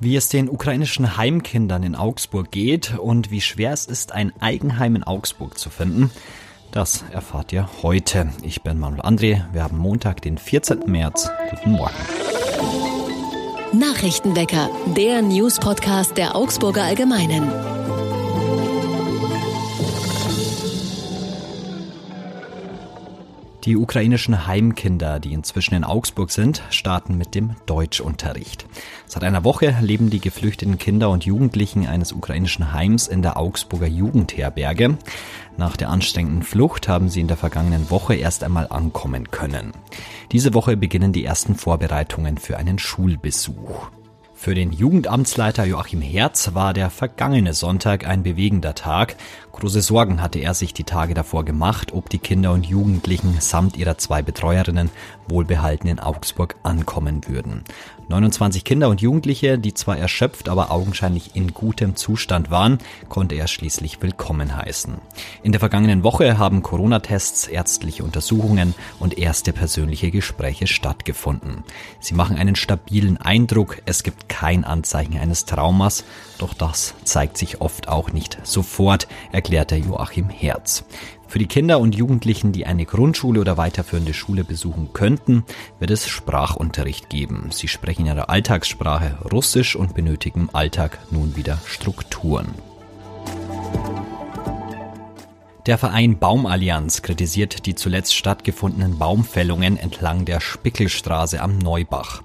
wie es den ukrainischen Heimkindern in Augsburg geht und wie schwer es ist, ein Eigenheim in Augsburg zu finden. Das erfahrt ihr heute. Ich bin Manuel André. Wir haben Montag, den 14. März. Guten Morgen. Nachrichtenwecker, der News-Podcast der Augsburger Allgemeinen. Die ukrainischen Heimkinder, die inzwischen in Augsburg sind, starten mit dem Deutschunterricht. Seit einer Woche leben die geflüchteten Kinder und Jugendlichen eines ukrainischen Heims in der Augsburger Jugendherberge. Nach der anstrengenden Flucht haben sie in der vergangenen Woche erst einmal ankommen können. Diese Woche beginnen die ersten Vorbereitungen für einen Schulbesuch. Für den Jugendamtsleiter Joachim Herz war der vergangene Sonntag ein bewegender Tag. Große Sorgen hatte er sich die Tage davor gemacht, ob die Kinder und Jugendlichen samt ihrer zwei Betreuerinnen wohlbehalten in Augsburg ankommen würden. 29 Kinder und Jugendliche, die zwar erschöpft, aber augenscheinlich in gutem Zustand waren, konnte er schließlich willkommen heißen. In der vergangenen Woche haben Corona-Tests, ärztliche Untersuchungen und erste persönliche Gespräche stattgefunden. Sie machen einen stabilen Eindruck, es gibt kein Anzeichen eines Traumas, doch das zeigt sich oft auch nicht sofort, erklärte Joachim Herz. Für die Kinder und Jugendlichen, die eine Grundschule oder weiterführende Schule besuchen könnten, wird es Sprachunterricht geben. Sie sprechen ihre Alltagssprache Russisch und benötigen im Alltag nun wieder Strukturen. Der Verein Baumallianz kritisiert die zuletzt stattgefundenen Baumfällungen entlang der Spickelstraße am Neubach.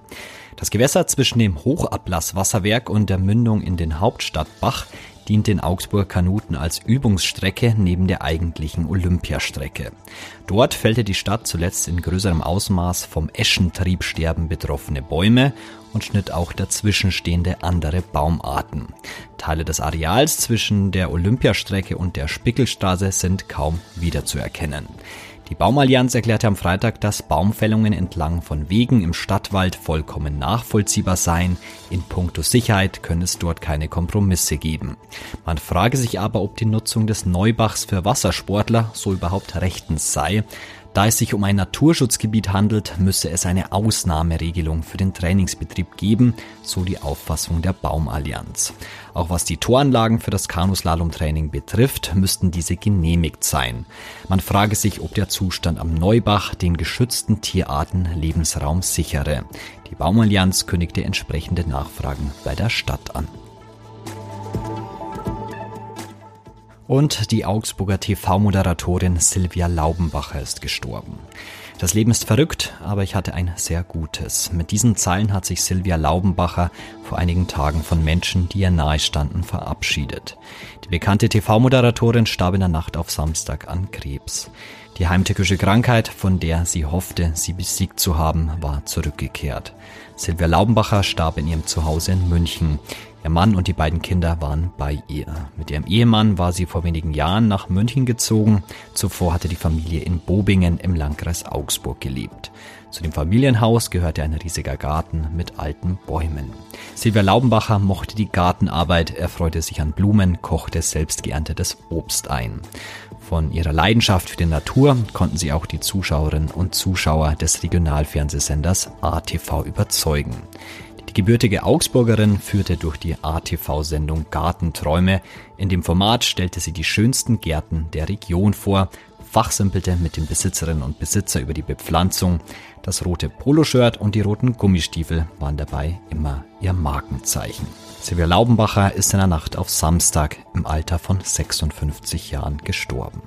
Das Gewässer zwischen dem Hochablasswasserwerk und der Mündung in den Hauptstadtbach dient den Augsburger Kanuten als Übungsstrecke neben der eigentlichen Olympiastrecke. Dort fällte die Stadt zuletzt in größerem Ausmaß vom Eschentriebsterben betroffene Bäume und schnitt auch dazwischenstehende andere Baumarten. Teile des Areals zwischen der Olympiastrecke und der Spickelstraße sind kaum wiederzuerkennen. Die Baumallianz erklärte am Freitag, dass Baumfällungen entlang von Wegen im Stadtwald vollkommen nachvollziehbar seien. In puncto Sicherheit könne es dort keine Kompromisse geben. Man frage sich aber, ob die Nutzung des Neubachs für Wassersportler so überhaupt rechtens sei. Da es sich um ein Naturschutzgebiet handelt, müsse es eine Ausnahmeregelung für den Trainingsbetrieb geben, so die Auffassung der Baumallianz. Auch was die Toranlagen für das Kanuslalomtraining betrifft, müssten diese genehmigt sein. Man frage sich, ob der Zustand am Neubach den geschützten Tierarten Lebensraum sichere. Die Baumallianz kündigte entsprechende Nachfragen bei der Stadt an. Und die Augsburger TV-Moderatorin Silvia Laubenbacher ist gestorben. Das Leben ist verrückt, aber ich hatte ein sehr gutes. Mit diesen Zeilen hat sich Silvia Laubenbacher vor einigen Tagen von Menschen, die ihr nahestanden, verabschiedet. Die bekannte TV-Moderatorin starb in der Nacht auf Samstag an Krebs. Die heimtückische Krankheit, von der sie hoffte, sie besiegt zu haben, war zurückgekehrt. Silvia Laubenbacher starb in ihrem Zuhause in München. Ihr Mann und die beiden Kinder waren bei ihr. Mit ihrem Ehemann war sie vor wenigen Jahren nach München gezogen. Zuvor hatte die Familie in Bobingen im Landkreis Augsburg gelebt. Zu dem Familienhaus gehörte ein riesiger Garten mit alten Bäumen. Silvia Laubenbacher mochte die Gartenarbeit, erfreute sich an Blumen, kochte selbst geerntetes Obst ein. Von ihrer Leidenschaft für die Natur konnten sie auch die Zuschauerinnen und Zuschauer des Regionalfernsehsenders ATV überzeugen. Gebürtige Augsburgerin führte durch die ATV-Sendung Gartenträume. In dem Format stellte sie die schönsten Gärten der Region vor, fachsimpelte mit den Besitzerinnen und Besitzer über die Bepflanzung. Das rote Poloshirt und die roten Gummistiefel waren dabei immer ihr Markenzeichen. Silvia Laubenbacher ist in der Nacht auf Samstag im Alter von 56 Jahren gestorben.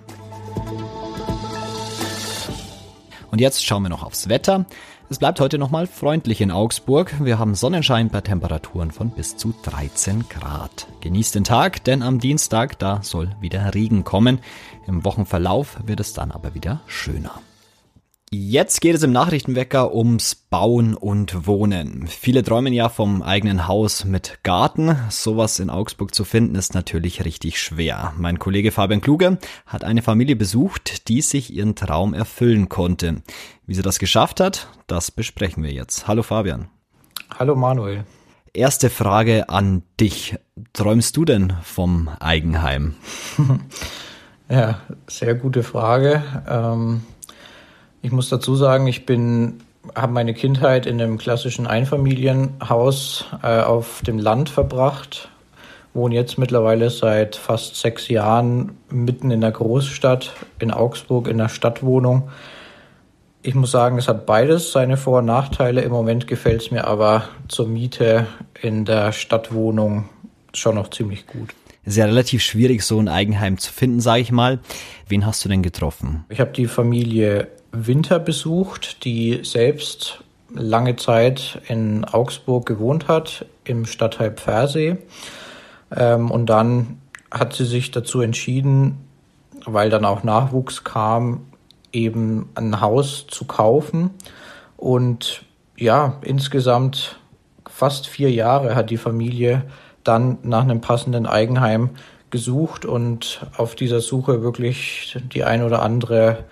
Und jetzt schauen wir noch aufs Wetter. Es bleibt heute nochmal freundlich in Augsburg. Wir haben Sonnenschein bei Temperaturen von bis zu 13 Grad. Genießt den Tag, denn am Dienstag, da soll wieder Regen kommen. Im Wochenverlauf wird es dann aber wieder schöner. Jetzt geht es im Nachrichtenwecker ums Bauen und Wohnen. Viele träumen ja vom eigenen Haus mit Garten. Sowas in Augsburg zu finden ist natürlich richtig schwer. Mein Kollege Fabian Kluge hat eine Familie besucht, die sich ihren Traum erfüllen konnte. Wie sie das geschafft hat, das besprechen wir jetzt. Hallo Fabian. Hallo Manuel. Erste Frage an dich. Träumst du denn vom Eigenheim? ja, sehr gute Frage. Ähm ich muss dazu sagen, ich bin habe meine Kindheit in einem klassischen Einfamilienhaus äh, auf dem Land verbracht, wohne jetzt mittlerweile seit fast sechs Jahren mitten in der Großstadt in Augsburg in der Stadtwohnung. Ich muss sagen, es hat beides seine Vor- und Nachteile. Im Moment gefällt es mir aber zur Miete in der Stadtwohnung schon noch ziemlich gut. Es ist ja relativ schwierig, so ein Eigenheim zu finden, sage ich mal. Wen hast du denn getroffen? Ich habe die Familie Winter besucht, die selbst lange Zeit in Augsburg gewohnt hat, im Stadtteil Pfersee. Ähm, und dann hat sie sich dazu entschieden, weil dann auch Nachwuchs kam, eben ein Haus zu kaufen. Und ja, insgesamt fast vier Jahre hat die Familie dann nach einem passenden Eigenheim gesucht und auf dieser Suche wirklich die ein oder andere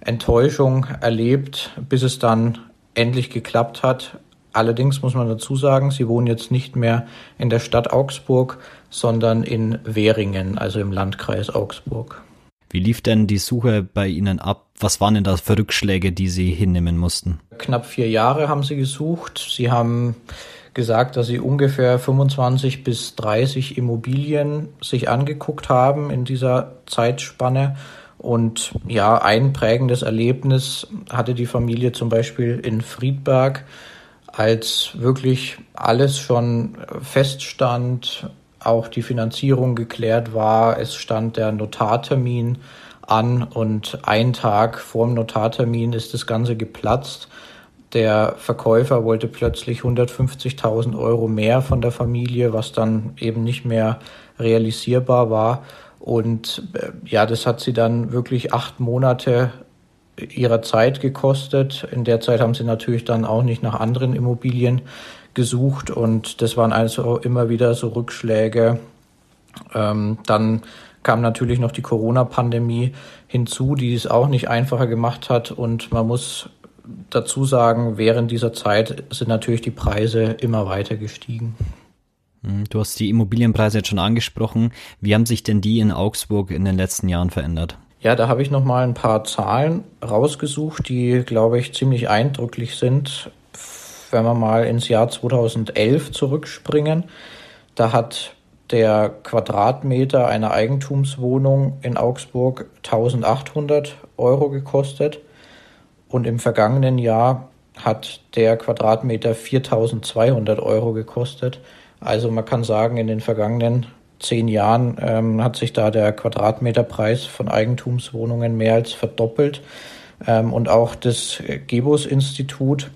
Enttäuschung erlebt, bis es dann endlich geklappt hat. Allerdings muss man dazu sagen, sie wohnen jetzt nicht mehr in der Stadt Augsburg, sondern in Währingen, also im Landkreis Augsburg. Wie lief denn die Suche bei Ihnen ab? Was waren denn da für Rückschläge, die Sie hinnehmen mussten? Knapp vier Jahre haben Sie gesucht. Sie haben gesagt, dass Sie ungefähr 25 bis 30 Immobilien sich angeguckt haben in dieser Zeitspanne und ja, ein prägendes Erlebnis hatte die Familie zum Beispiel in Friedberg, als wirklich alles schon feststand, auch die Finanzierung geklärt war, es stand der Notartermin an und ein Tag vor dem Notartermin ist das Ganze geplatzt. Der Verkäufer wollte plötzlich 150.000 Euro mehr von der Familie, was dann eben nicht mehr realisierbar war. Und äh, ja, das hat sie dann wirklich acht Monate ihrer Zeit gekostet. In der Zeit haben sie natürlich dann auch nicht nach anderen Immobilien gesucht und das waren also immer wieder so Rückschläge. Ähm, dann kam natürlich noch die Corona-Pandemie hinzu, die es auch nicht einfacher gemacht hat und man muss dazu sagen, während dieser Zeit sind natürlich die Preise immer weiter gestiegen. Hm, du hast die Immobilienpreise jetzt schon angesprochen. Wie haben sich denn die in Augsburg in den letzten Jahren verändert? Ja, da habe ich noch mal ein paar Zahlen rausgesucht, die, glaube ich, ziemlich eindrücklich sind. Wenn wir mal ins Jahr 2011 zurückspringen, da hat der Quadratmeter einer Eigentumswohnung in Augsburg 1800 Euro gekostet und im vergangenen Jahr hat der Quadratmeter 4200 Euro gekostet. Also man kann sagen, in den vergangenen zehn Jahren ähm, hat sich da der Quadratmeterpreis von Eigentumswohnungen mehr als verdoppelt. Ähm, und auch das Gebus-Institut,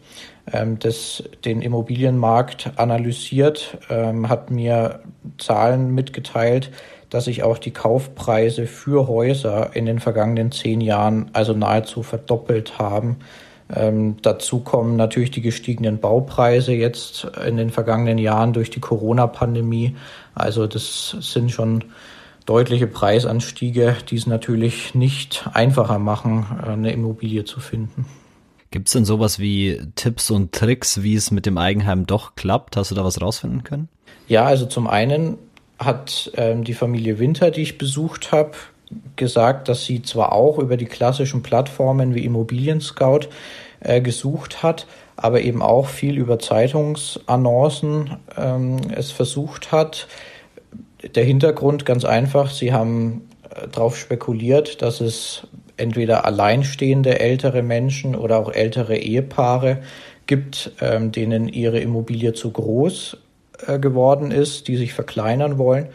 ähm, das den Immobilienmarkt analysiert, ähm, hat mir Zahlen mitgeteilt, dass sich auch die Kaufpreise für Häuser in den vergangenen zehn Jahren also nahezu verdoppelt haben. Ähm, dazu kommen natürlich die gestiegenen Baupreise jetzt in den vergangenen Jahren durch die Corona-Pandemie. Also das sind schon deutliche Preisanstiege, die es natürlich nicht einfacher machen, eine Immobilie zu finden. Gibt es denn sowas wie Tipps und Tricks, wie es mit dem Eigenheim doch klappt? Hast du da was rausfinden können? Ja, also zum einen hat ähm, die Familie Winter, die ich besucht habe, gesagt, dass sie zwar auch über die klassischen Plattformen wie Immobilien Scout äh, gesucht hat, aber eben auch viel über Zeitungsannoncen ähm, es versucht hat. Der Hintergrund ganz einfach, sie haben äh, darauf spekuliert, dass es entweder alleinstehende ältere Menschen oder auch ältere Ehepaare gibt, ähm, denen ihre Immobilie zu groß äh, geworden ist, die sich verkleinern wollen.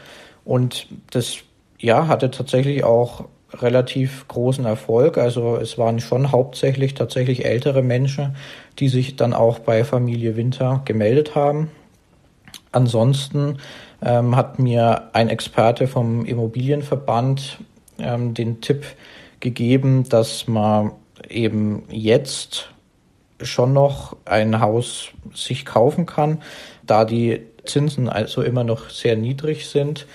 Und das ja, hatte tatsächlich auch relativ großen Erfolg. Also es waren schon hauptsächlich tatsächlich ältere Menschen, die sich dann auch bei Familie Winter gemeldet haben. Ansonsten ähm, hat mir ein Experte vom Immobilienverband ähm, den Tipp gegeben, dass man eben jetzt schon noch ein Haus sich kaufen kann, da die Zinsen also immer noch sehr niedrig sind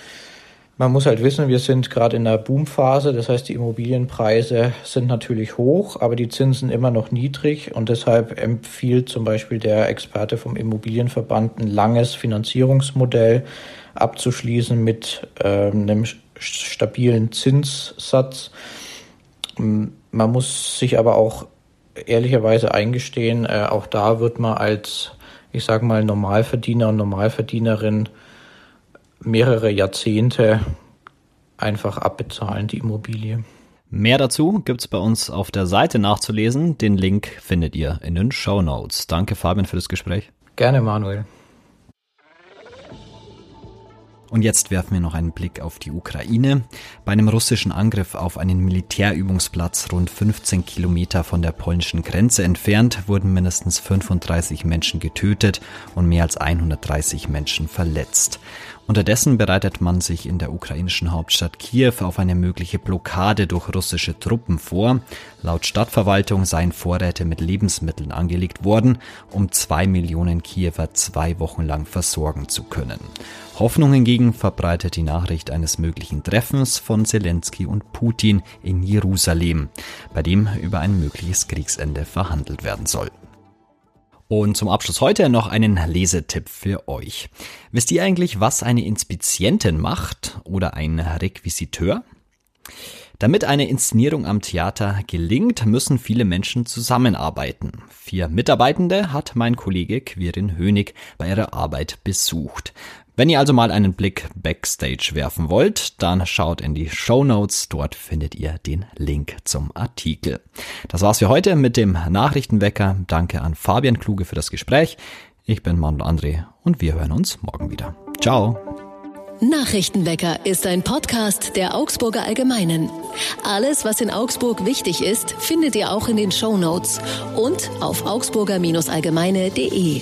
man muss halt wissen, wir sind gerade in der Boomphase, das heißt, die Immobilienpreise sind natürlich hoch, aber die Zinsen immer noch niedrig und deshalb empfiehlt zum Beispiel der Experte vom Immobilienverband ein langes Finanzierungsmodell abzuschließen mit ähm, einem stabilen Zinssatz. Man muss sich aber auch ehrlicherweise eingestehen, äh, auch da wird man als, ich sage mal, Normalverdiener und Normalverdienerin mehrere Jahrzehnte einfach abbezahlen, die Immobilie. Mehr dazu gibt's bei uns auf der Seite nachzulesen. Den Link findet ihr in den Show Notes. Danke, Fabian, für das Gespräch. Gerne, Manuel. Und jetzt werfen wir noch einen Blick auf die Ukraine. Bei einem russischen Angriff auf einen Militärübungsplatz rund 15 Kilometer von der polnischen Grenze entfernt wurden mindestens 35 Menschen getötet und mehr als 130 Menschen verletzt. Unterdessen bereitet man sich in der ukrainischen Hauptstadt Kiew auf eine mögliche Blockade durch russische Truppen vor. Laut Stadtverwaltung seien Vorräte mit Lebensmitteln angelegt worden, um zwei Millionen Kiewer zwei Wochen lang versorgen zu können. Hoffnung hingegen verbreitet die Nachricht eines möglichen Treffens von Zelensky und Putin in Jerusalem, bei dem über ein mögliches Kriegsende verhandelt werden soll. Und zum Abschluss heute noch einen Lesetipp für euch. Wisst ihr eigentlich, was eine Inspizientin macht oder ein Requisiteur? Damit eine Inszenierung am Theater gelingt, müssen viele Menschen zusammenarbeiten. Vier Mitarbeitende hat mein Kollege Quirin Hönig bei ihrer Arbeit besucht. Wenn ihr also mal einen Blick backstage werfen wollt, dann schaut in die Show Notes. Dort findet ihr den Link zum Artikel. Das war's für heute mit dem Nachrichtenwecker. Danke an Fabian Kluge für das Gespräch. Ich bin Manuel André und wir hören uns morgen wieder. Ciao. Nachrichtenwecker ist ein Podcast der Augsburger Allgemeinen. Alles, was in Augsburg wichtig ist, findet ihr auch in den Show Notes und auf augsburger-allgemeine.de.